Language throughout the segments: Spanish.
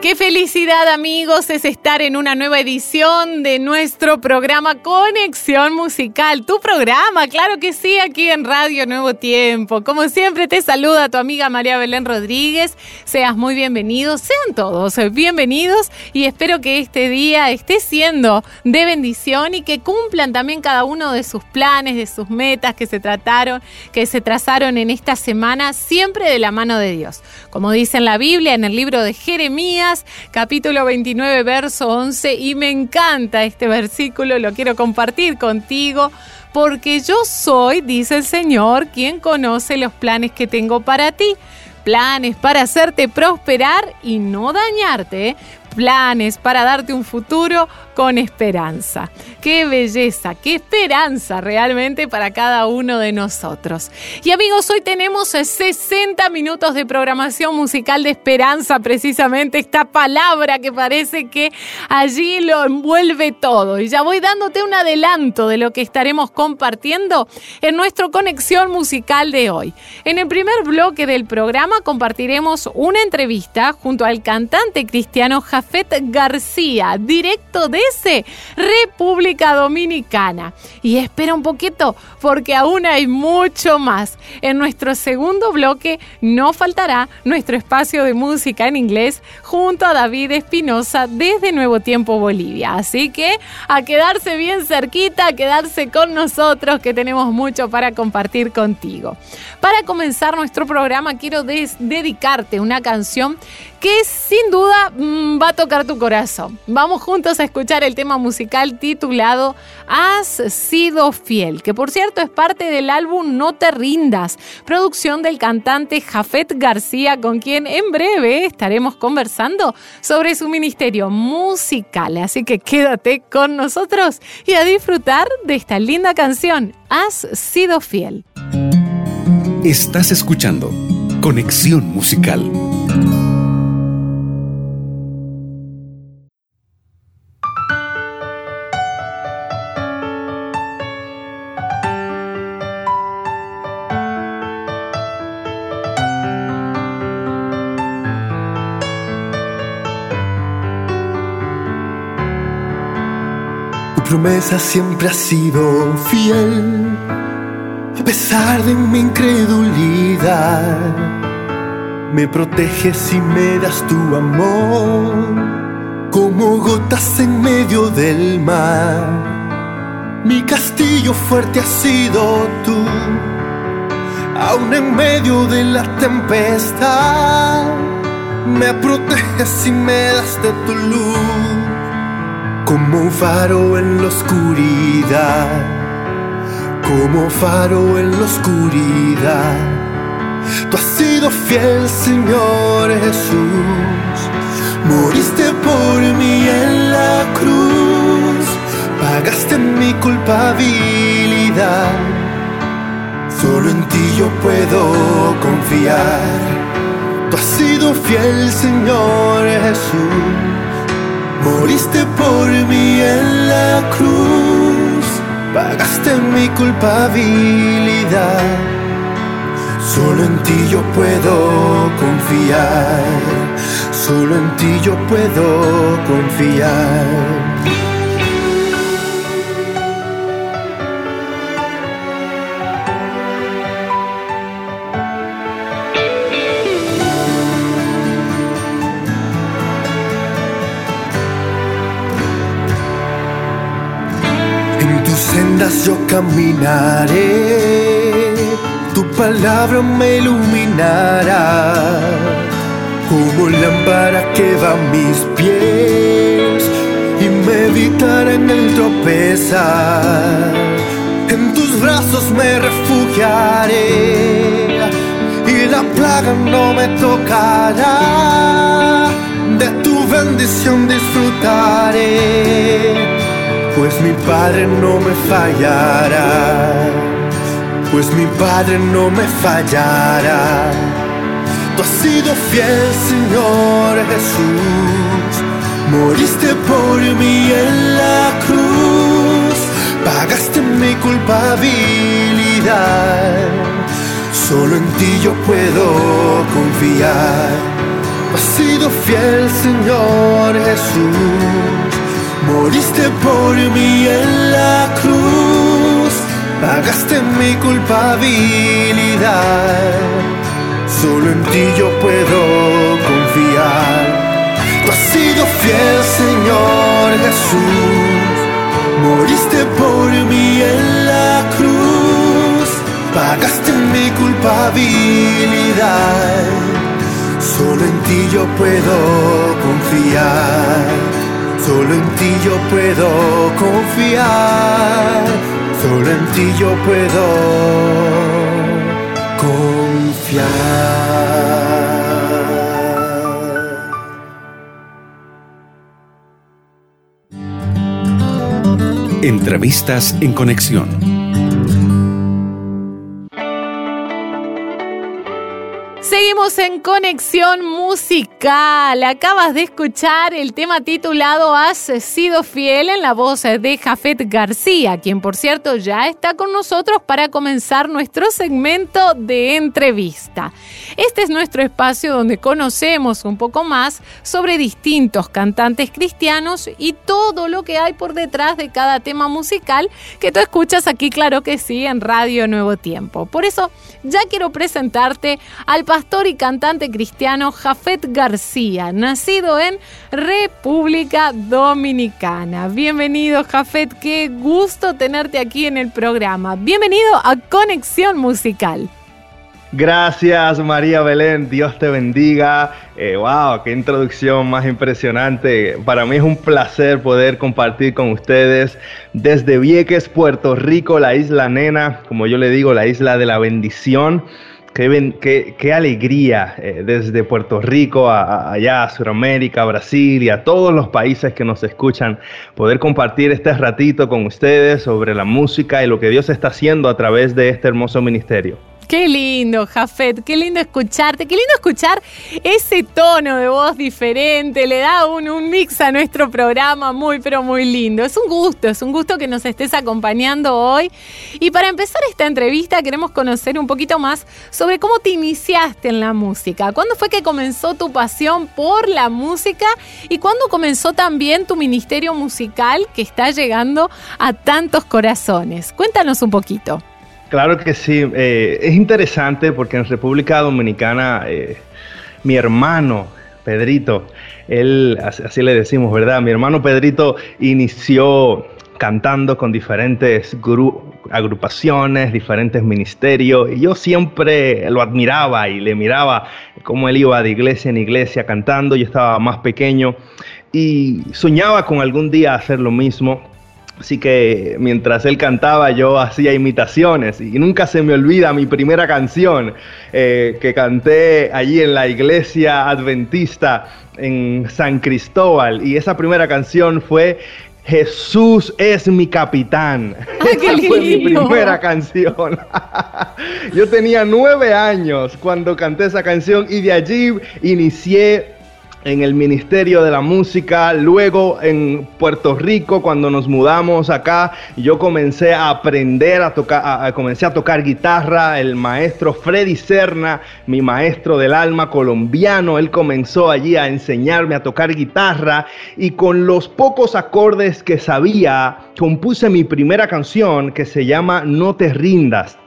Qué felicidad amigos es estar en una nueva edición de nuestro programa Conexión Musical. Tu programa, claro que sí, aquí en Radio Nuevo Tiempo. Como siempre te saluda tu amiga María Belén Rodríguez. Seas muy bienvenidos, sean todos bienvenidos y espero que este día esté siendo de bendición y que cumplan también cada uno de sus planes, de sus metas que se trataron, que se trazaron en esta semana, siempre de la mano de Dios. Como dice en la Biblia, en el libro de Jeremías, capítulo 29, verso 11, y me encanta este versículo, lo quiero compartir contigo, porque yo soy, dice el Señor, quien conoce los planes que tengo para ti planes para hacerte prosperar y no dañarte, planes para darte un futuro con esperanza. Qué belleza, qué esperanza realmente para cada uno de nosotros. Y amigos, hoy tenemos 60 minutos de programación musical de esperanza, precisamente esta palabra que parece que allí lo envuelve todo. Y ya voy dándote un adelanto de lo que estaremos compartiendo en nuestra conexión musical de hoy. En el primer bloque del programa compartiremos una entrevista junto al cantante cristiano Jafet García, directo República Dominicana. Y espera un poquito porque aún hay mucho más. En nuestro segundo bloque no faltará nuestro espacio de música en inglés junto a David Espinosa desde Nuevo Tiempo Bolivia. Así que a quedarse bien cerquita, a quedarse con nosotros que tenemos mucho para compartir contigo. Para comenzar nuestro programa quiero dedicarte una canción que sin duda mm, va a tocar tu corazón. Vamos juntos a escuchar el tema musical titulado Has sido fiel, que por cierto es parte del álbum No te rindas, producción del cantante Jafet García, con quien en breve estaremos conversando sobre su ministerio musical. Así que quédate con nosotros y a disfrutar de esta linda canción, Has sido fiel. Estás escuchando Conexión Musical. Promesa siempre ha sido fiel, a pesar de mi incredulidad. Me proteges y me das tu amor, como gotas en medio del mar. Mi castillo fuerte ha sido tú, aún en medio de la tempestad. Me proteges y me das de tu luz como un faro en la oscuridad, como faro en la oscuridad. Tú has sido fiel, Señor Jesús. Moriste por mí en la cruz, pagaste mi culpabilidad. Solo en ti yo puedo confiar. Tú has sido fiel, Señor Jesús. Moriste por mí en la cruz, pagaste mi culpabilidad. Solo en ti yo puedo confiar, solo en ti yo puedo confiar. Caminaré, tu palabra me iluminará, como lámpara que va a mis pies y me evitará en el tropezar. En tus brazos me refugiaré y la plaga no me tocará. De tu bendición disfrutaré pues mi Padre no me fallará. pues mi Padre no me fallará. Tú has sido fiel, Señor Jesús, moriste por mí en la cruz, pagaste mi culpabilidad, solo en ti yo puedo confiar. Has sido fiel, Señor Jesús, moriste por mí en la cruz, pagaste mi culpabilidad, solo en ti yo puedo confiar. Tú has sido fiel, Señor Jesús, moriste por mí en la cruz, pagaste mi culpabilidad, solo en ti yo puedo confiar. Solo en ti yo puedo confiar, solo en ti yo puedo confiar. Entrevistas en conexión. Seguimos en conexión musical. Acabas de escuchar el tema titulado Has sido fiel en la voz de Jafet García, quien por cierto ya está con nosotros para comenzar nuestro segmento de entrevista. Este es nuestro espacio donde conocemos un poco más sobre distintos cantantes cristianos y todo lo que hay por detrás de cada tema musical que tú escuchas aquí, claro que sí, en Radio Nuevo Tiempo. Por eso ya quiero presentarte al pastor y cantante cristiano Jafet García, nacido en República Dominicana. Bienvenido Jafet, qué gusto tenerte aquí en el programa. Bienvenido a Conexión Musical. Gracias María Belén, Dios te bendiga. Eh, wow, qué introducción más impresionante. Para mí es un placer poder compartir con ustedes desde Vieques, Puerto Rico, la isla nena, como yo le digo, la isla de la bendición. Qué, alegría eh, desde Puerto Rico a, allá a Sudamérica, Brasil y a todos los países que nos escuchan, poder compartir este ratito con ustedes sobre la música y lo que Dios está haciendo a través de este hermoso ministerio. Qué lindo, Jafet, qué lindo escucharte, qué lindo escuchar ese tono de voz diferente, le da un, un, mix a nuestro programa muy, pero muy lindo. Es un gusto, es un gusto que nos estés acompañando hoy. Y para empezar esta entrevista queremos conocer un poquito más sobre cómo te iniciaste en la música. ¿Cuándo fue que comenzó tu pasión por la música y cuándo comenzó también tu ministerio musical que está llegando a tantos corazones? Cuéntanos un poquito. Claro que sí. Eh, es interesante porque en República Dominicana eh, mi hermano Pedrito, él, así le decimos, ¿verdad? Mi hermano Pedrito inició cantando con diferentes agrupaciones, diferentes ministerios, y yo siempre lo admiraba y le miraba cómo él iba de iglesia en iglesia cantando, yo estaba más pequeño y soñaba con algún día hacer lo mismo. Así que mientras él cantaba yo hacía imitaciones y nunca se me olvida mi primera canción eh, que canté allí en la iglesia adventista en San Cristóbal y esa primera canción fue Jesús es mi capitán. Qué Esa fue mi primera canción. yo tenía nueve años cuando canté esa canción y de allí inicié en el Ministerio de la Música, luego en Puerto Rico cuando nos mudamos acá, yo comencé a aprender a tocar, a, comencé a tocar guitarra, el maestro Freddy Serna, mi maestro del alma colombiano, él comenzó allí a enseñarme a tocar guitarra y con los pocos acordes que sabía, compuse mi primera canción que se llama No te rindas.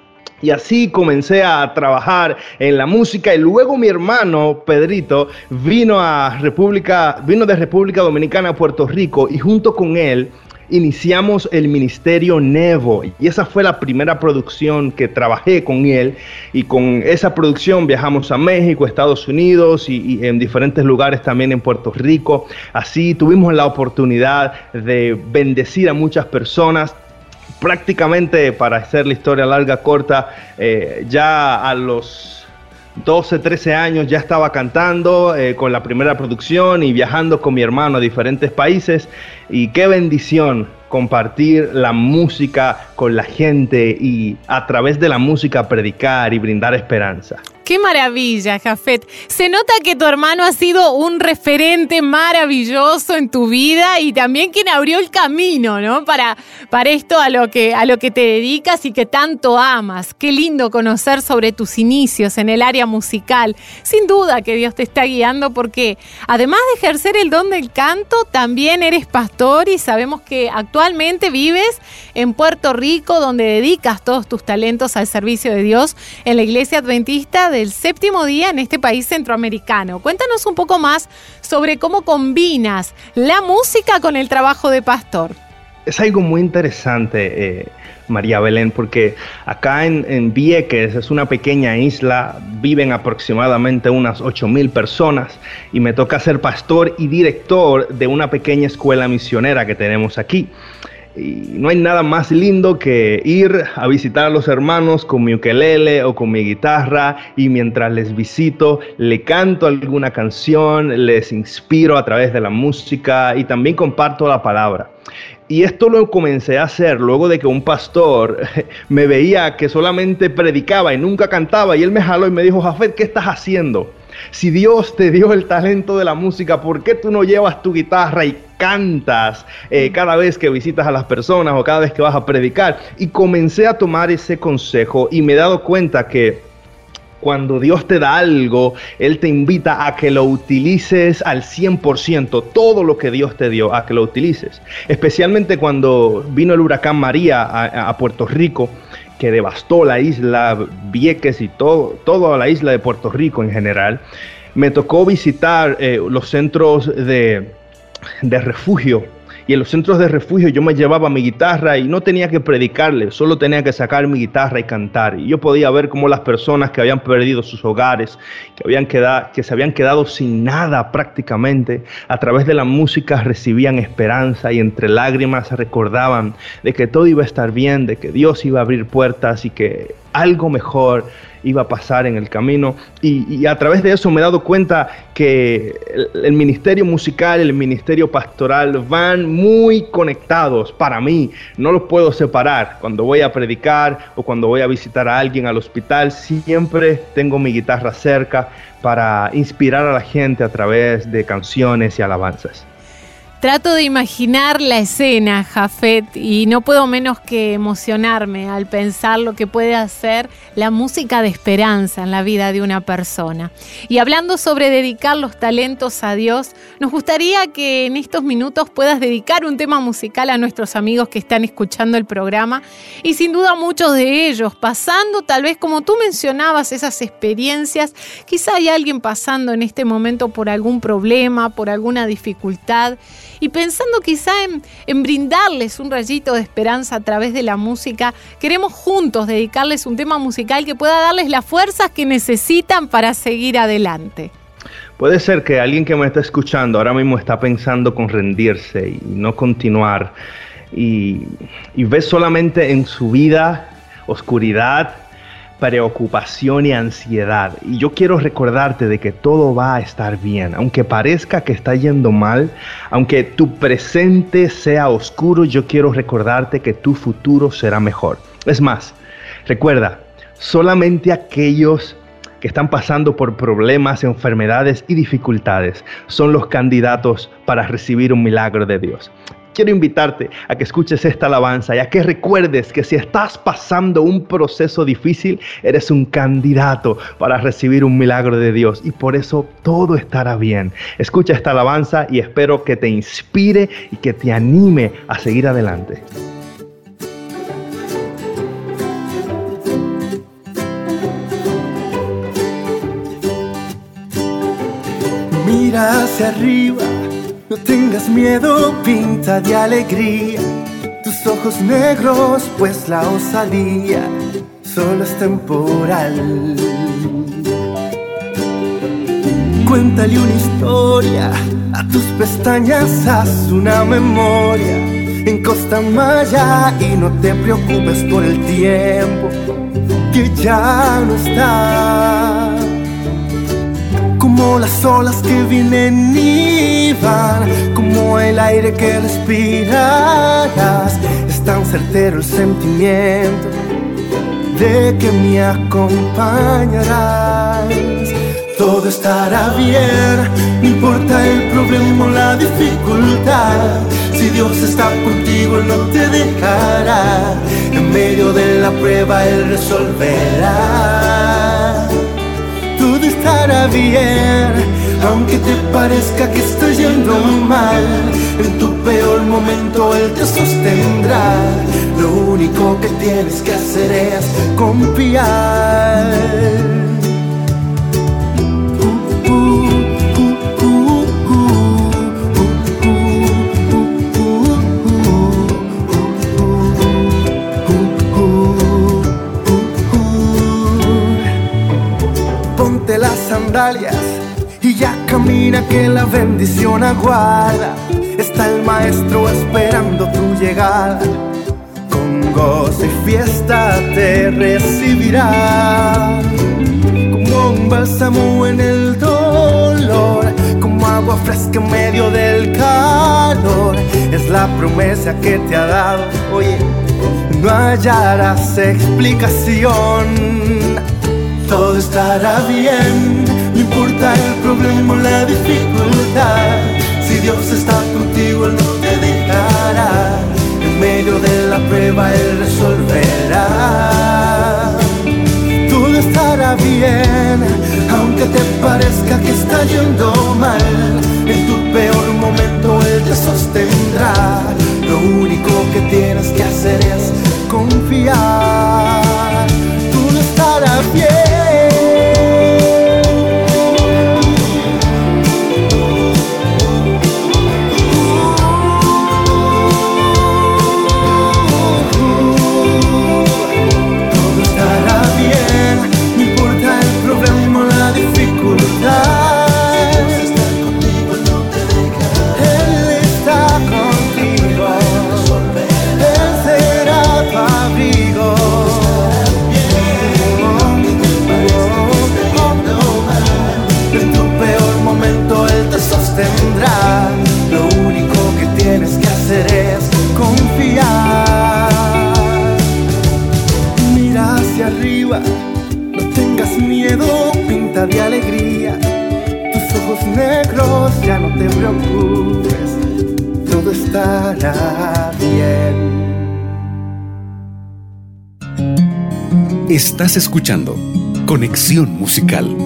Y así comencé a trabajar en la música y luego mi hermano Pedrito vino a República, vino de República Dominicana a Puerto Rico y junto con él iniciamos el ministerio Nevo y esa fue la primera producción que trabajé con él y con esa producción viajamos a México, Estados Unidos y, y, en diferentes lugares también en Puerto Rico. Así tuvimos la oportunidad de bendecir a muchas personas prácticamente, para hacer la historia larga, corta, eh, ya a los 12, 13 años ya estaba cantando eh, con la primera producción y viajando con mi hermano a diferentes países. Y qué bendición compartir la música con la gente y a través de la música predicar y brindar esperanza. Qué maravilla, Jafet. Se nota que tu hermano ha sido un referente maravilloso en tu vida y también quien abrió el camino, ¿no? Para, para esto a lo, que, a lo que te dedicas y que tanto amas. Qué lindo conocer sobre tus inicios en el área musical. Sin duda que Dios te está guiando porque además de ejercer el don del canto, también eres pastor y sabemos que actualmente vives en Puerto Rico donde dedicas todos tus talentos al servicio de Dios en la iglesia adventista del séptimo día en este país centroamericano. Cuéntanos un poco más sobre cómo combinas la música con el trabajo de pastor. Es algo muy interesante, eh, María Belén, porque acá en, Vieques es una pequeña isla, viven aproximadamente unas 8 mil personas y me toca ser pastor y director de una pequeña escuela misionera que tenemos aquí. Y no hay nada más lindo que ir a visitar a los hermanos con mi ukelele o con mi guitarra y mientras les visito le canto alguna canción, les inspiro a través de la música y también comparto la palabra. Y esto lo comencé a hacer luego de que un pastor me veía que solamente predicaba y nunca cantaba y él me jaló y me dijo, Jafet, ¿qué estás haciendo? Si Dios te dio el talento de la música, ¿por qué tú no llevas tu guitarra y cantas eh, cada vez que visitas a las personas o cada vez que vas a predicar? Y comencé a tomar ese consejo y me he dado cuenta que cuando Dios te da algo, Él te invita a que lo utilices al 100%, todo lo que Dios te dio, a que lo utilices. Especialmente cuando vino el huracán María a, Puerto Rico, que devastó la isla Vieques y todo, toda la isla de Puerto Rico en general. Me tocó visitar eh, los centros de, de refugio y en los centros de refugio yo me llevaba mi guitarra y no tenía que predicarle, solo tenía que sacar mi guitarra y cantar. Y yo podía ver cómo las personas que habían perdido sus hogares, que, habían quedado, que se habían quedado sin nada prácticamente, a través de la música recibían esperanza y entre lágrimas recordaban de que todo iba a estar bien, de que Dios iba a abrir puertas y que algo mejor iba a pasar en el camino. Y, a través de eso me he dado cuenta que el, ministerio musical, el ministerio pastoral van muy conectados para mí. No los puedo separar. Cuando voy a predicar o cuando voy a visitar a alguien al hospital, siempre tengo mi guitarra cerca para inspirar a la gente a través de canciones y alabanzas. Trato de imaginar la escena, Jafet, y no puedo menos que emocionarme al pensar lo que puede hacer la música de esperanza en la vida de una persona. Y hablando sobre dedicar los talentos a Dios, nos gustaría que en estos minutos puedas dedicar un tema musical a nuestros amigos que están escuchando el programa y sin duda muchos de ellos pasando tal vez como tú mencionabas esas experiencias, quizá hay alguien pasando en este momento por algún problema, por alguna dificultad y pensando quizá en, brindarles un rayito de esperanza a través de la música, queremos juntos dedicarles un tema musical que pueda darles las fuerzas que necesitan para seguir adelante. Puede ser que alguien que me está escuchando ahora mismo está pensando con rendirse y no continuar y, y ve solamente en su vida oscuridad, preocupación y ansiedad. Y yo quiero recordarte de que todo va a estar bien. Aunque parezca que está yendo mal, aunque tu presente sea oscuro, yo quiero recordarte que tu futuro será mejor. Es más, recuerda, solamente aquellos que están pasando por problemas, enfermedades y dificultades son los candidatos para recibir un milagro de Dios quiero invitarte a que escuches esta alabanza y a que recuerdes que si estás pasando un proceso difícil, eres un candidato para recibir un milagro de Dios y por eso todo estará bien. Escucha esta alabanza y espero que te inspire y que te anime a seguir adelante. Hacia arriba. No tengas miedo, pinta de alegría. Tus ojos negros, pues la osadía solo es temporal. Cuéntale una historia, a tus pestañas haz una memoria. En Costa Maya y no te preocupes por el tiempo que ya no está como las olas que vienen y van, como el aire que respirarás. Es tan certero el sentimiento de que me acompañarás. Todo estará bien, no importa el problema o la dificultad. Si Dios está contigo, Él no te dejará. En medio de la prueba, Él resolverá. Aunque te parezca que estás yendo mal. En tu peor momento, Él te sostendrá. Lo único que tienes que hacer es confiar. Bendición aguarda. Está el maestro esperando tu llegada. Con gozo y fiesta te recibirá. Como un bálsamo en el dolor, como agua fresca en medio del calor. Es la promesa que te ha dado. Oye, no hallarás explicación todo estará bien, no importa problema o la dificultad. Si Dios está contigo, Él no te dejará. En medio de la prueba, Él resolverá. Todo estará bien, aunque te parezca que está yendo mal. En tu peor momento, Él te sostendrá. Lo único que tienes que hacer es confiar. Todo estará bien. Estás escuchando Conexión Musical.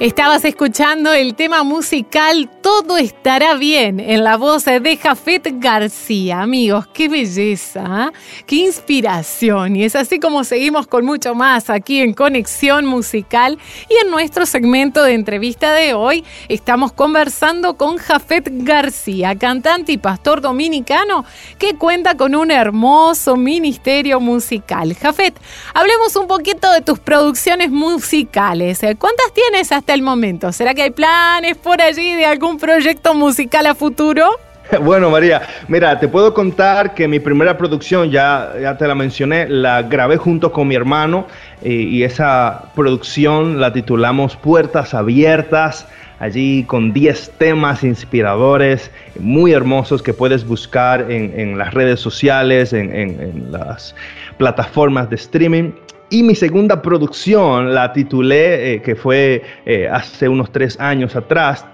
Estabas escuchando el tema musical Todo estará bien en la voz de Jafet García. Amigos, qué belleza, ¿eh? qué inspiración. Y es así como seguimos con mucho más aquí en Conexión Musical. Y en nuestro segmento de entrevista de hoy estamos conversando con Jafet García, cantante y pastor dominicano que cuenta con un hermoso ministerio musical. Jafet, hablemos un poquito de tus producciones musicales. ¿Cuántas tienes hasta el momento? ¿Será que hay planes por allí de algún proyecto musical a futuro? Bueno, María, mira, te puedo contar que mi primera producción, ya, ya te la mencioné, la grabé junto con mi hermano eh, y esa producción la titulamos Puertas Abiertas, allí con 10 temas inspiradores, muy hermosos que puedes buscar en, las redes sociales, en las plataformas de streaming. Y mi segunda producción la titulé, eh, que fue eh, hace unos tres años atrás,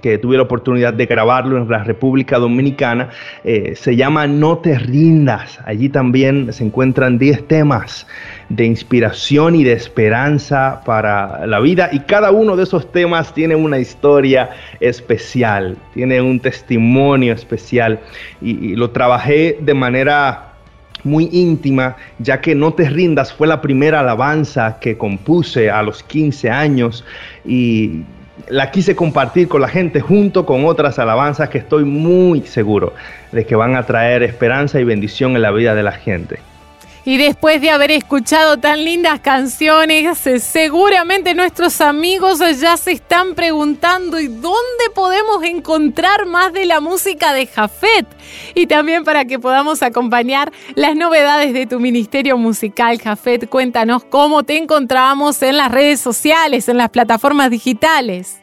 que tuve la oportunidad de grabarlo en la República Dominicana, eh, se llama No te rindas. Allí también se encuentran 10 temas de inspiración y de esperanza para la vida y cada uno de esos temas tiene una historia especial, tiene un testimonio especial y, y lo trabajé de manera muy íntima, ya que No te rindas fue la primera alabanza que compuse a los 15 años y la quise compartir con la gente junto con otras alabanzas que estoy muy seguro de que van a traer esperanza y bendición en la vida de la gente. Y después de haber escuchado tan lindas canciones, eh, seguramente nuestros amigos ya se están preguntando ¿y dónde podemos encontrar más de la música de Jafet? Y también para que podamos acompañar las novedades de tu ministerio musical, Jafet, cuéntanos cómo te encontramos en las redes sociales, en las plataformas digitales.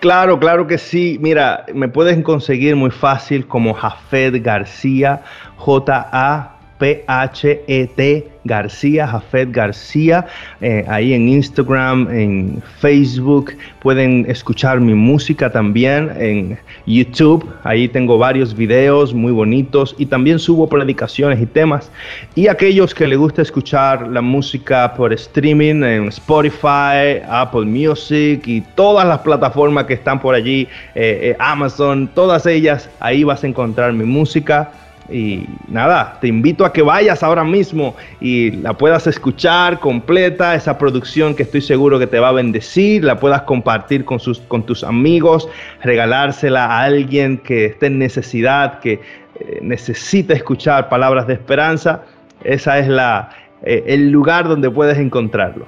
Claro, claro que sí. Mira, me puedes conseguir muy fácil como Jafet García, J-A P-H-E-T García, Jafet García, eh, ahí en Instagram, en Facebook. Pueden escuchar mi música también en YouTube. Ahí tengo varios videos muy bonitos y también subo predicaciones y temas. Y aquellos que les gusta escuchar la música por streaming en Spotify, Apple Music y todas las plataformas que están por allí, eh, eh, Amazon, todas ellas, ahí vas a encontrar mi música. Y nada, te invito a que vayas ahora mismo y la puedas escuchar completa, esa producción que estoy seguro que te va a bendecir, la puedas compartir con, sus, con tus amigos, regalársela a alguien que esté en necesidad, que eh, necesita escuchar palabras de esperanza. Esa es la, eh, el lugar donde puedes encontrarlo.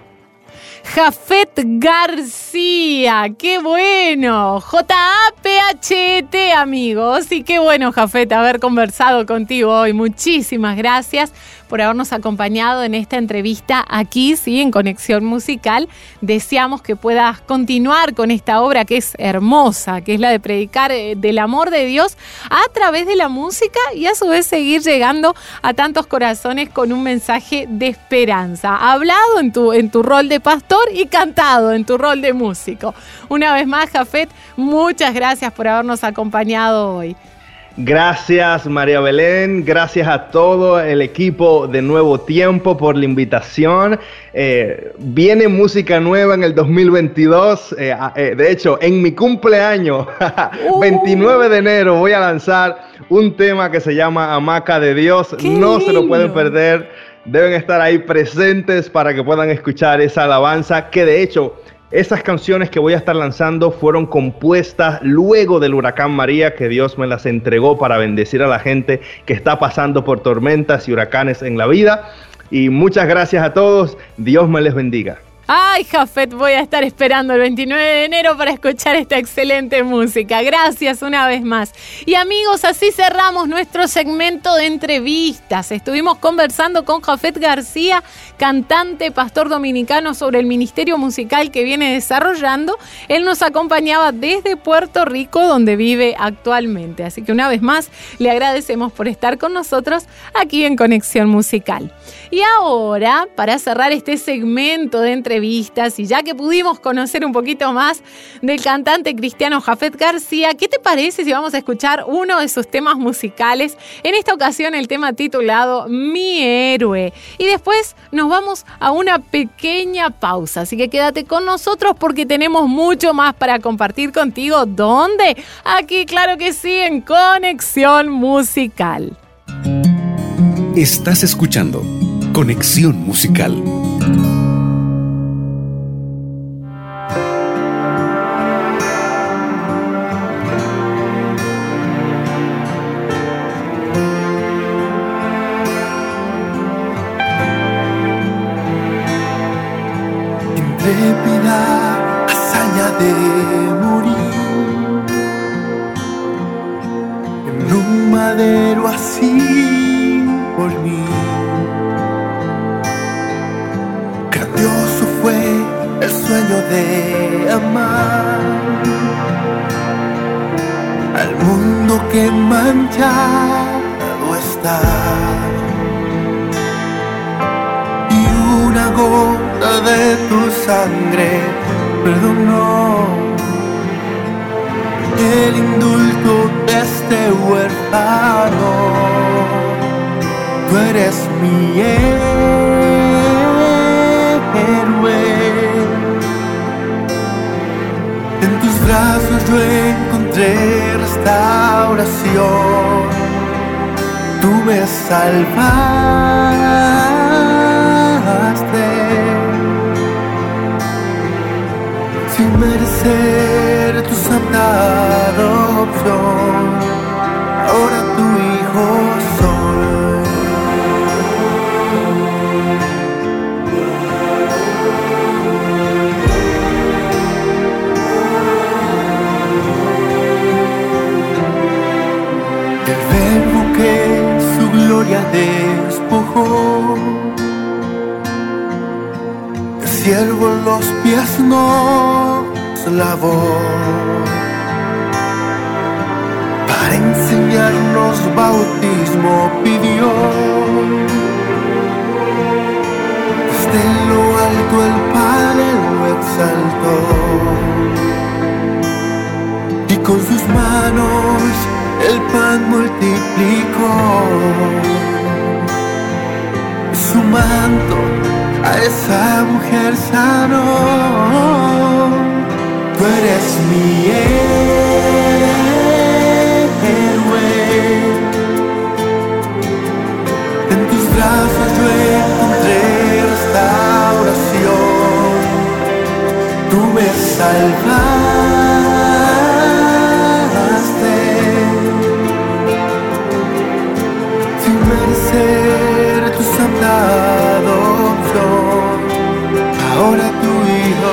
Jafet García, qué bueno. J-A-P-H-E-T, amigos. Y qué bueno, Jafet, haber conversado contigo hoy. Muchísimas gracias por habernos acompañado en esta entrevista aquí, sí, en Conexión Musical. Deseamos que puedas continuar con esta obra que es hermosa, que es la de predicar eh, del amor de Dios a través de la música y a su vez seguir llegando a tantos corazones con un mensaje de esperanza. Hablado en tu, en tu rol de pastor y cantado en tu rol de músico. Una vez más, Jafet, muchas gracias por habernos acompañado hoy. Gracias María Belén, gracias a todo el equipo de Nuevo Tiempo por la invitación. Eh, viene música nueva en el 2022. Eh, eh, de hecho, en mi cumpleaños, 29 de enero, voy a lanzar un tema que se llama Hamaca de Dios. No se lo pueden perder. Deben estar ahí presentes para que puedan escuchar esa alabanza que de hecho esas canciones que voy a estar lanzando fueron compuestas luego del huracán María, que Dios me las entregó para bendecir a la gente que está pasando por tormentas y huracanes en la vida. Y muchas gracias a todos. Dios me les bendiga. Ay, Jafet, voy a estar esperando el 29 de enero para escuchar esta excelente música. Gracias una vez más. Y amigos, así cerramos nuestro segmento de entrevistas. Estuvimos conversando con Jafet García, cantante, pastor dominicano, sobre el ministerio musical que viene desarrollando. Él nos acompañaba desde Puerto Rico, donde vive actualmente. Así que una vez más, le agradecemos por estar con nosotros aquí en Conexión Musical. Y ahora, para cerrar este segmento de entrevistas, y ya que pudimos conocer un poquito más del cantante cristiano Jafet García, ¿qué te parece si vamos a escuchar uno de sus temas musicales? En esta ocasión el tema titulado Mi héroe. Y después nos vamos a una pequeña pausa, así que quédate con nosotros porque tenemos mucho más para compartir contigo. ¿Dónde? Aquí, claro que sí, en Conexión Musical. Estás escuchando Conexión Musical. intrépida hazaña de morir en un madero así por mí. Grandioso fue el sueño de amar al mundo que manchado está. Y una gota de tu sangre perdonó el indulto de este huérfano. Tú eres mi héroe. En tus brazos yo encontré restauración. Tú me salvaste. merecer tu santa adopción. Ahora tu hijo soy. El verbo que su gloria despojó siervo los pies no nos lavó para enseñarnos bautismo pidió. Desde lo alto el Padre lo exaltó y con sus manos el pan multiplicó. Su manto a esa mujer sanó. Tú eres mi héroe. En tus brazos yo encontré restauración. Tú me salvaste. Sin merecer tu santa adopción. Ahora tu hijo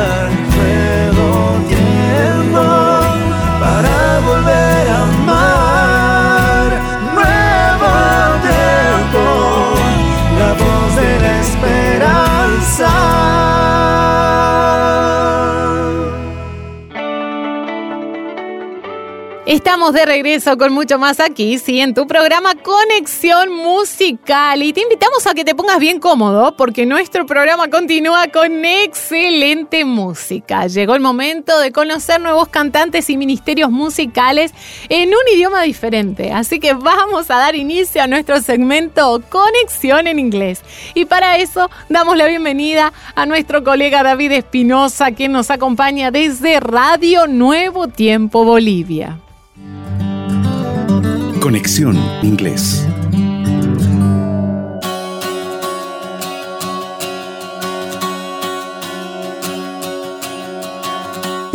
Estamos de regreso con mucho más aquí, sí, en tu programa Conexión Musical. Y te invitamos a que te pongas bien cómodo porque nuestro programa continúa con excelente música. Llegó el momento de conocer nuevos cantantes y ministerios musicales en un idioma diferente. Así que vamos a dar inicio a nuestro segmento Conexión en Inglés. Y para eso damos la bienvenida a nuestro colega David Espinosa, quien nos acompaña desde Radio Nuevo Tiempo Bolivia. Conexión Inglés.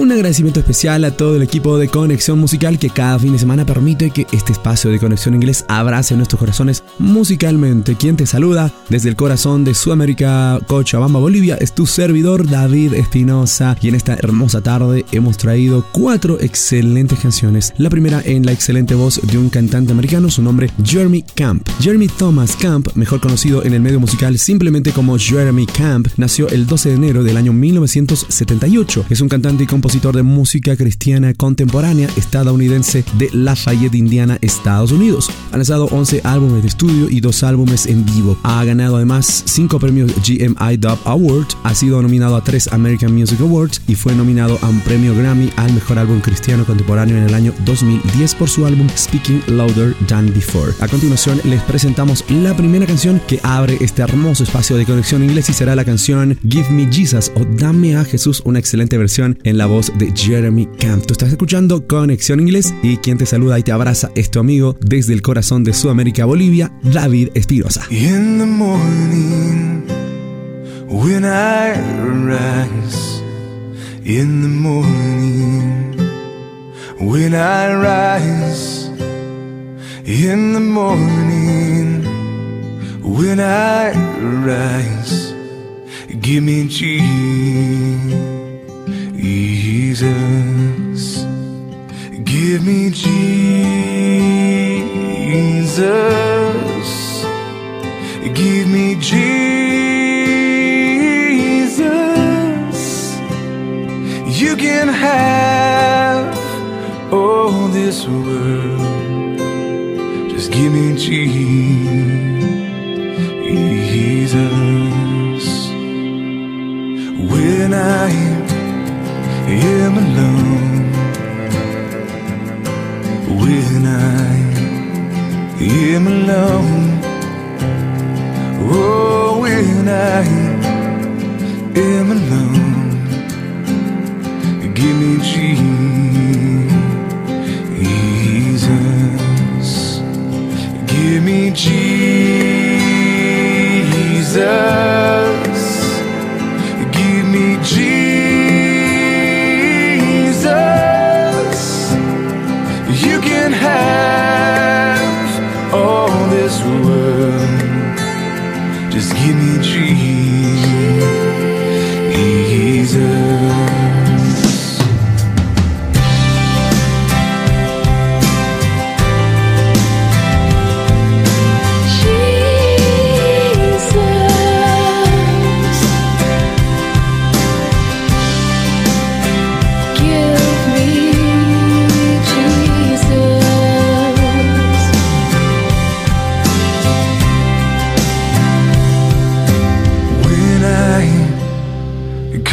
Un agradecimiento especial a todo el equipo de Conexión Musical que cada fin de semana permite que este espacio de Conexión Inglés abrace nuestros corazones musicalmente. Quien te saluda desde el corazón de Sudamérica, Cochabamba, Bolivia, es tu servidor David Espinosa y en esta hermosa tarde hemos traído cuatro excelentes canciones. La primera en la excelente voz de un cantante americano, su nombre Jeremy Camp. Jeremy Thomas Camp, mejor conocido en el medio musical simplemente como Jeremy Camp, nació el 12 de enero del año 1978. Es un cantante y compositor de música cristiana contemporánea estadounidense de Lafayette, Indiana, Estados Unidos. Ha lanzado 11 álbumes de estudio y dos álbumes en vivo. Ha ganado además 5 premios GMI Dub Award, ha sido nominado a 3 American Music Awards y fue nominado a un premio Grammy al mejor álbum cristiano contemporáneo en el año 2010 por su álbum Speaking Louder Than Before. A continuación les presentamos la primera canción que abre este hermoso espacio de conexión inglés y será la canción Give Me Jesus o Dame a Jesús, una excelente versión en la voz de Jeremy Camp. Tú estás escuchando Conexión Inglés y quien te saluda y te abraza es tu amigo desde el corazón de Sudamérica, Bolivia, David Espirosa. In the morning, when I rise, in the morning, when I rise, in the morning, when I rise, give me Jesus. Give me Jesus. Give me Jesus. You can have all this world. Just give me Jesus.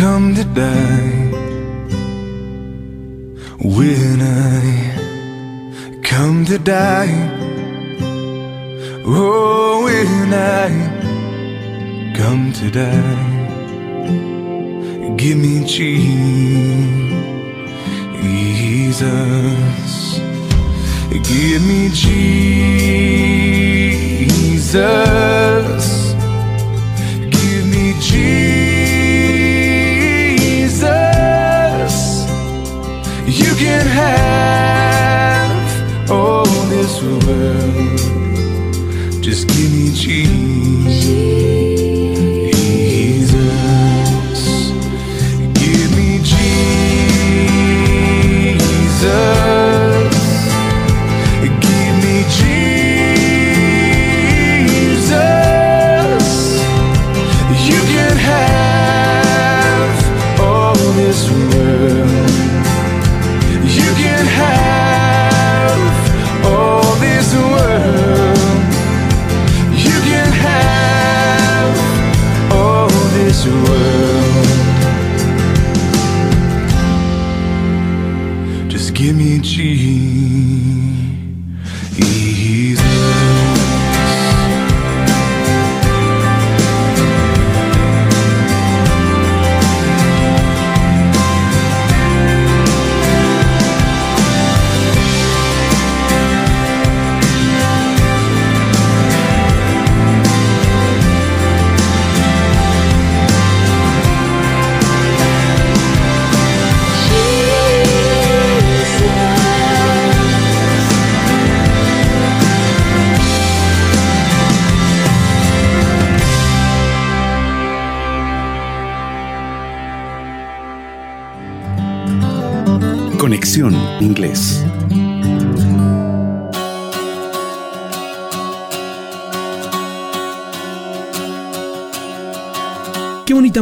Come to die, when I come to die, oh, when I come to die, give me Jesus, give me Jesus. Have all this world. Just give me Jesus.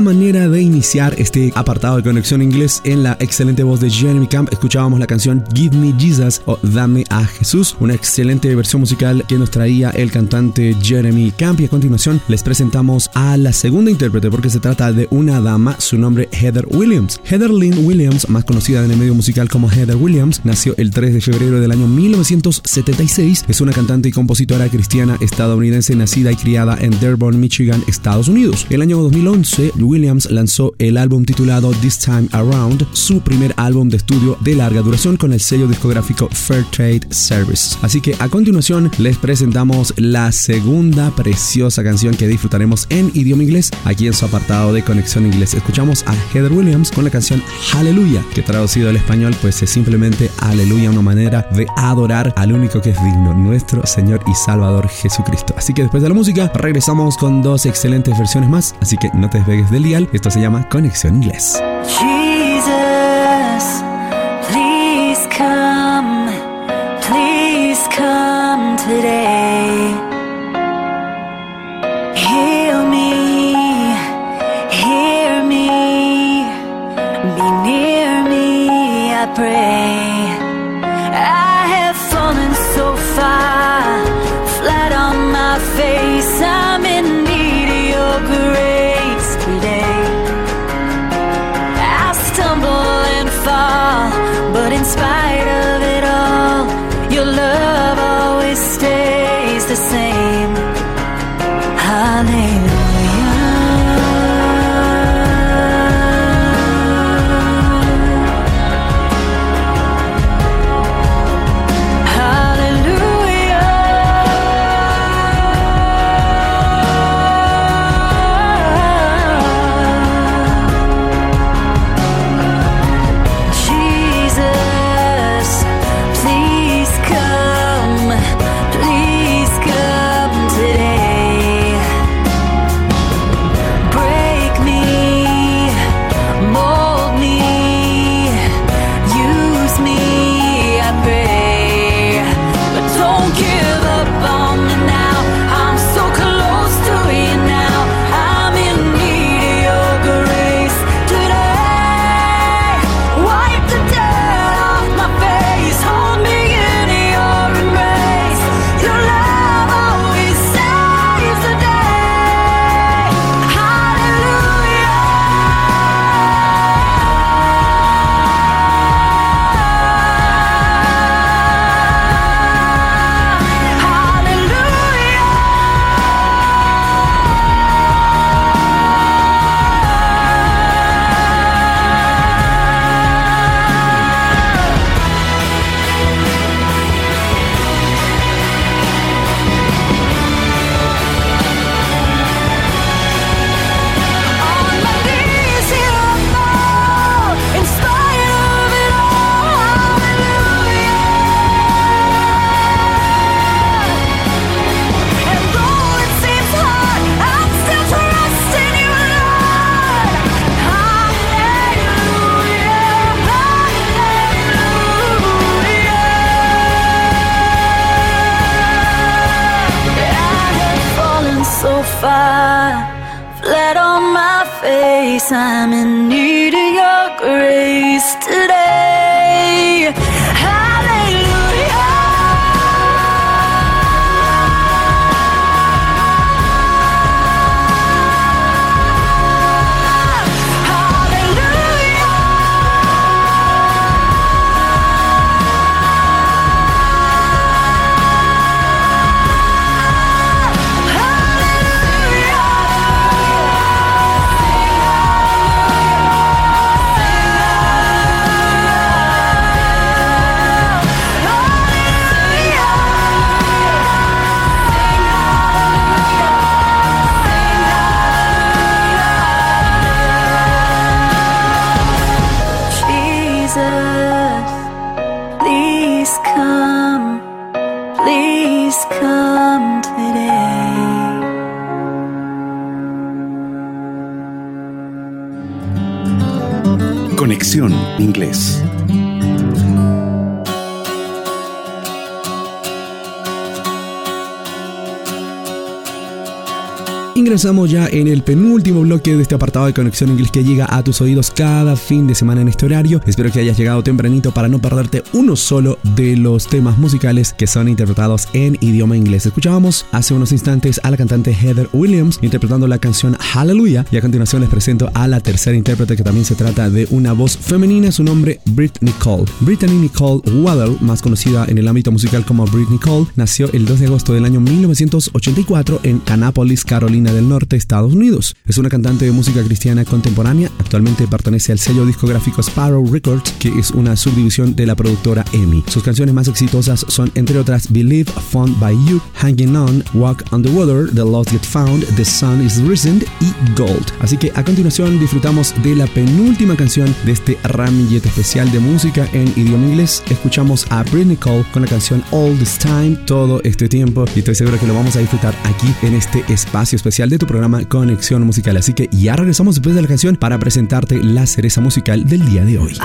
Manera de iniciar este apartado de conexión inglés en la excelente voz de Jeremy Camp. Escuchábamos la canción Give Me Jesus o Dame a Jesús, una excelente versión musical que nos traía el cantante Jeremy Camp. Y a continuación les presentamos a la segunda intérprete porque se trata de una dama, su nombre Heather Williams. Heather Lynn Williams, más conocida en el medio musical como Heather Williams, nació el 3 de febrero del año 1976. Es una cantante y compositora cristiana estadounidense nacida y criada en Dearborn, Michigan, Estados Unidos. El año 2011 Williams lanzó el álbum titulado This Time Around, su primer álbum de estudio de larga duración con el sello discográfico Fair Trade Service. Así que a continuación les presentamos la segunda preciosa canción que disfrutaremos en idioma inglés aquí en su apartado de Conexión Inglés. Escuchamos a Heather Williams con la canción Hallelujah, que traducido al español pues es simplemente Aleluya, una manera de adorar al único que es digno, nuestro Señor y Salvador Jesucristo. Así que después de la música regresamos con dos excelentes versiones más, así que no te despegues del dial. Esto se llama Conexión Inglés. Ingresamos ya en el penúltimo bloque de este apartado de conexión inglés que llega a tus oídos cada fin de semana en este horario. Espero que hayas llegado tempranito para no perderte uno solo de los temas musicales que son interpretados en idioma inglés. Escuchábamos hace unos instantes a la cantante Heather Williams interpretando la canción Hallelujah y a continuación les presento a la tercera intérprete que también se trata de una voz femenina, su nombre Brittany Cole. Brittany Nicole Waddell, más conocida en el ámbito musical como Britney Cole, nació el 2 de agosto del año 1984 en Annapolis, Carolina del Norte, Estados Unidos. Es una cantante de música cristiana contemporánea. Actualmente pertenece al sello discográfico Sparrow Records, que es una subdivisión de la productora EMI. Sus canciones más exitosas son, entre otras, Believe, Found by You, Hanging On, Walk on the Water, The Lost Get Found, The Sun is Risen y Gold. Así que a continuación disfrutamos de la penúltima canción de este ramillete especial de música en idioma inglés. Escuchamos a Britney Cole con la canción All This Time, todo este tiempo, y estoy seguro que lo vamos a disfrutar aquí en este espacio especial de tu programa Conexión Musical. Así que ya regresamos después de la canción para presentarte la cereza musical del día de hoy.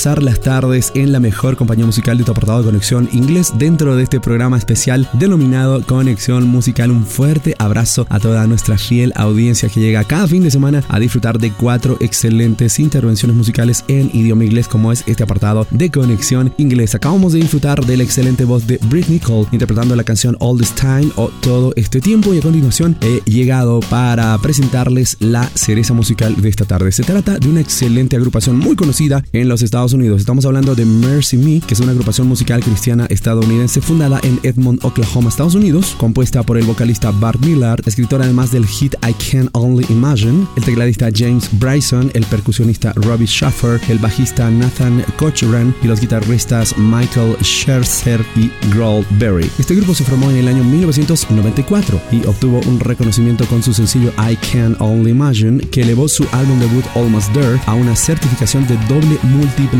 Pasar las tardes en la mejor compañía musical de tu apartado de Conexión Inglés dentro de este programa especial denominado Conexión Musical. Un fuerte abrazo a toda nuestra fiel audiencia que llega cada fin de semana a disfrutar de cuatro excelentes intervenciones musicales en idioma inglés como es este apartado de Conexión Inglés. Acabamos de disfrutar de la excelente voz de Britney Cole interpretando la canción All This Time o Todo Este Tiempo y a continuación he llegado para presentarles la cereza musical de esta tarde. Se trata de una excelente agrupación muy conocida en los Estados Unidos. Estamos hablando de Mercy Me, que es una agrupación musical cristiana estadounidense fundada en Edmond, Oklahoma, Estados Unidos, compuesta por el vocalista Bart Millard, escritor además del hit I Can Only Imagine, el tecladista James Bryson, el percusionista Robbie Schaffer, el bajista Nathan Cochran y los guitarristas Michael Scherzer y Grohl Berry. Este grupo se formó en el año 1994 y obtuvo un reconocimiento con su sencillo I Can Only Imagine, que elevó su álbum debut Almost There a una certificación de doble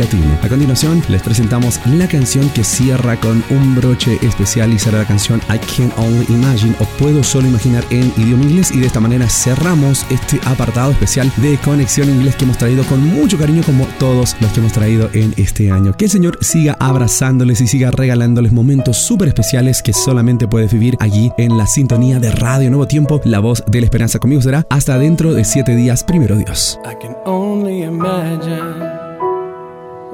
multiplatino. A continuación, les presentamos la canción que cierra con un broche especial y será la canción I Can Only Imagine o Puedo Solo Imaginar en idioma inglés y de esta manera cerramos este apartado especial de Conexión Inglés que hemos traído con mucho cariño como todos los que hemos traído en este año. Que el Señor siga abrazándoles y siga regalándoles momentos súper especiales que solamente puedes vivir allí en la sintonía de Radio Nuevo Tiempo. La voz de la esperanza conmigo será hasta dentro de siete días, primero Dios. I can only imagine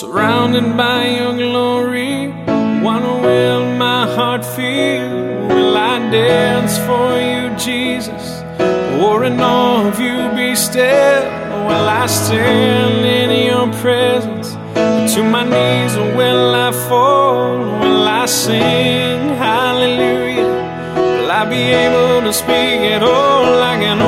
Surrounded by your glory, what will my heart feel? Will I dance for you, Jesus? Or in awe of you be still? Will I stand in your presence? To my knees, or will I fall? Will I sing hallelujah? Will I be able to speak at all? I can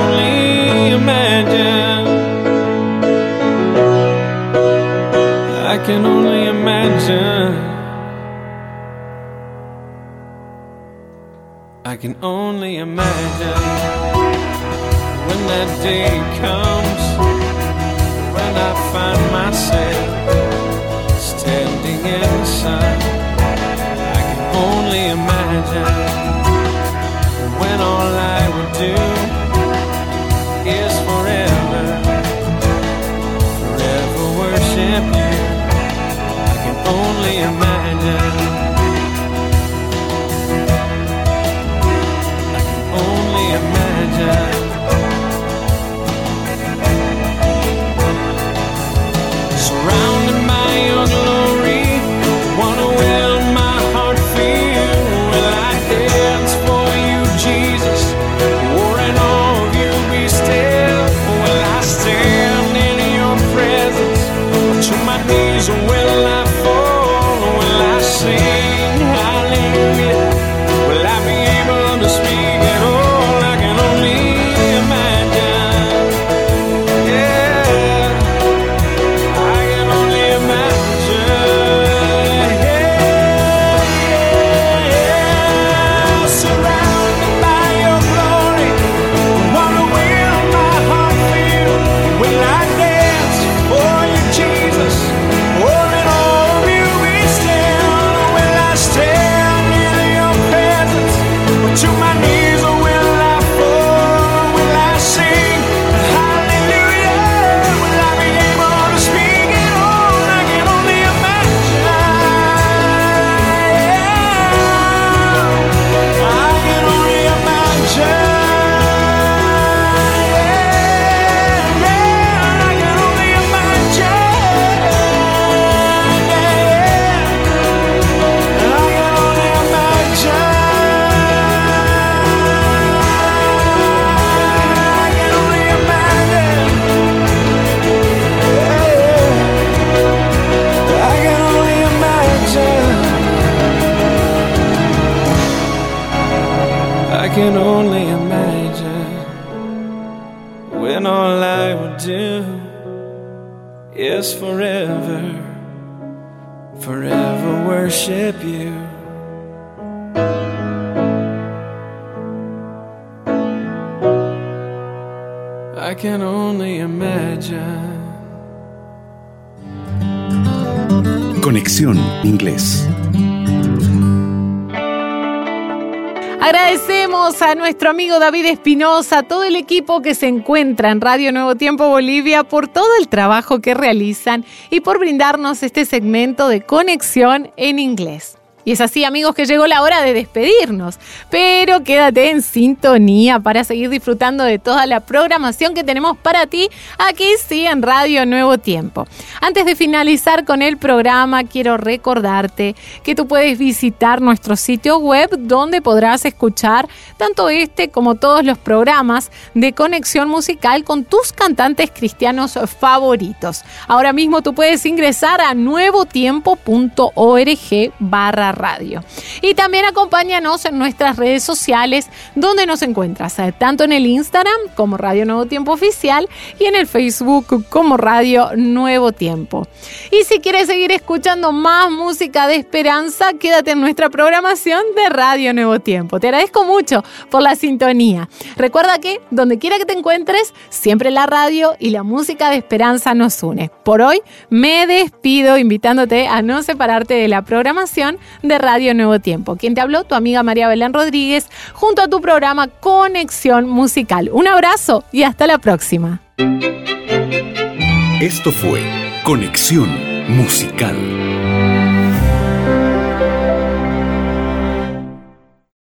can only imagine when that day comes when I find myself standing in the sun. I can only imagine when all I would do is forever, forever worship you. I can only imagine. Imagine. Agradecemos a nuestro amigo David Espinosa, a todo el equipo que se encuentra en Radio Nuevo Tiempo Bolivia por todo el trabajo que realizan y por brindarnos este segmento de conexión en inglés. Y es así, amigos, que llegó la hora de despedirnos. Pero quédate en sintonía para seguir disfrutando de toda la programación que tenemos para ti aquí sí en Radio Nuevo Tiempo. Antes de finalizar con el programa, quiero recordarte que tú puedes visitar nuestro sitio web donde podrás escuchar tanto este como todos los programas de conexión musical con tus cantantes cristianos favoritos. Ahora mismo tú puedes ingresar a nuevotiempo.org barra radio. Y también acompáñanos en nuestras redes sociales donde nos encuentras, eh, tanto en el Instagram como Radio Nuevo Tiempo Oficial y en el Facebook como Radio Nuevo Tiempo. Y si quieres seguir escuchando más música de esperanza, quédate en nuestra programación de Radio Nuevo Tiempo. Te agradezco mucho por la sintonía. Recuerda que donde quiera que te encuentres, siempre la radio y la música de esperanza nos une. Por hoy me despido invitándote a no separarte de la programación de Radio Nuevo Tiempo. Quien te habló, tu amiga María Belén Rodríguez, junto a tu programa Conexión Musical. Un abrazo y hasta la próxima. Esto fue Conexión Musical.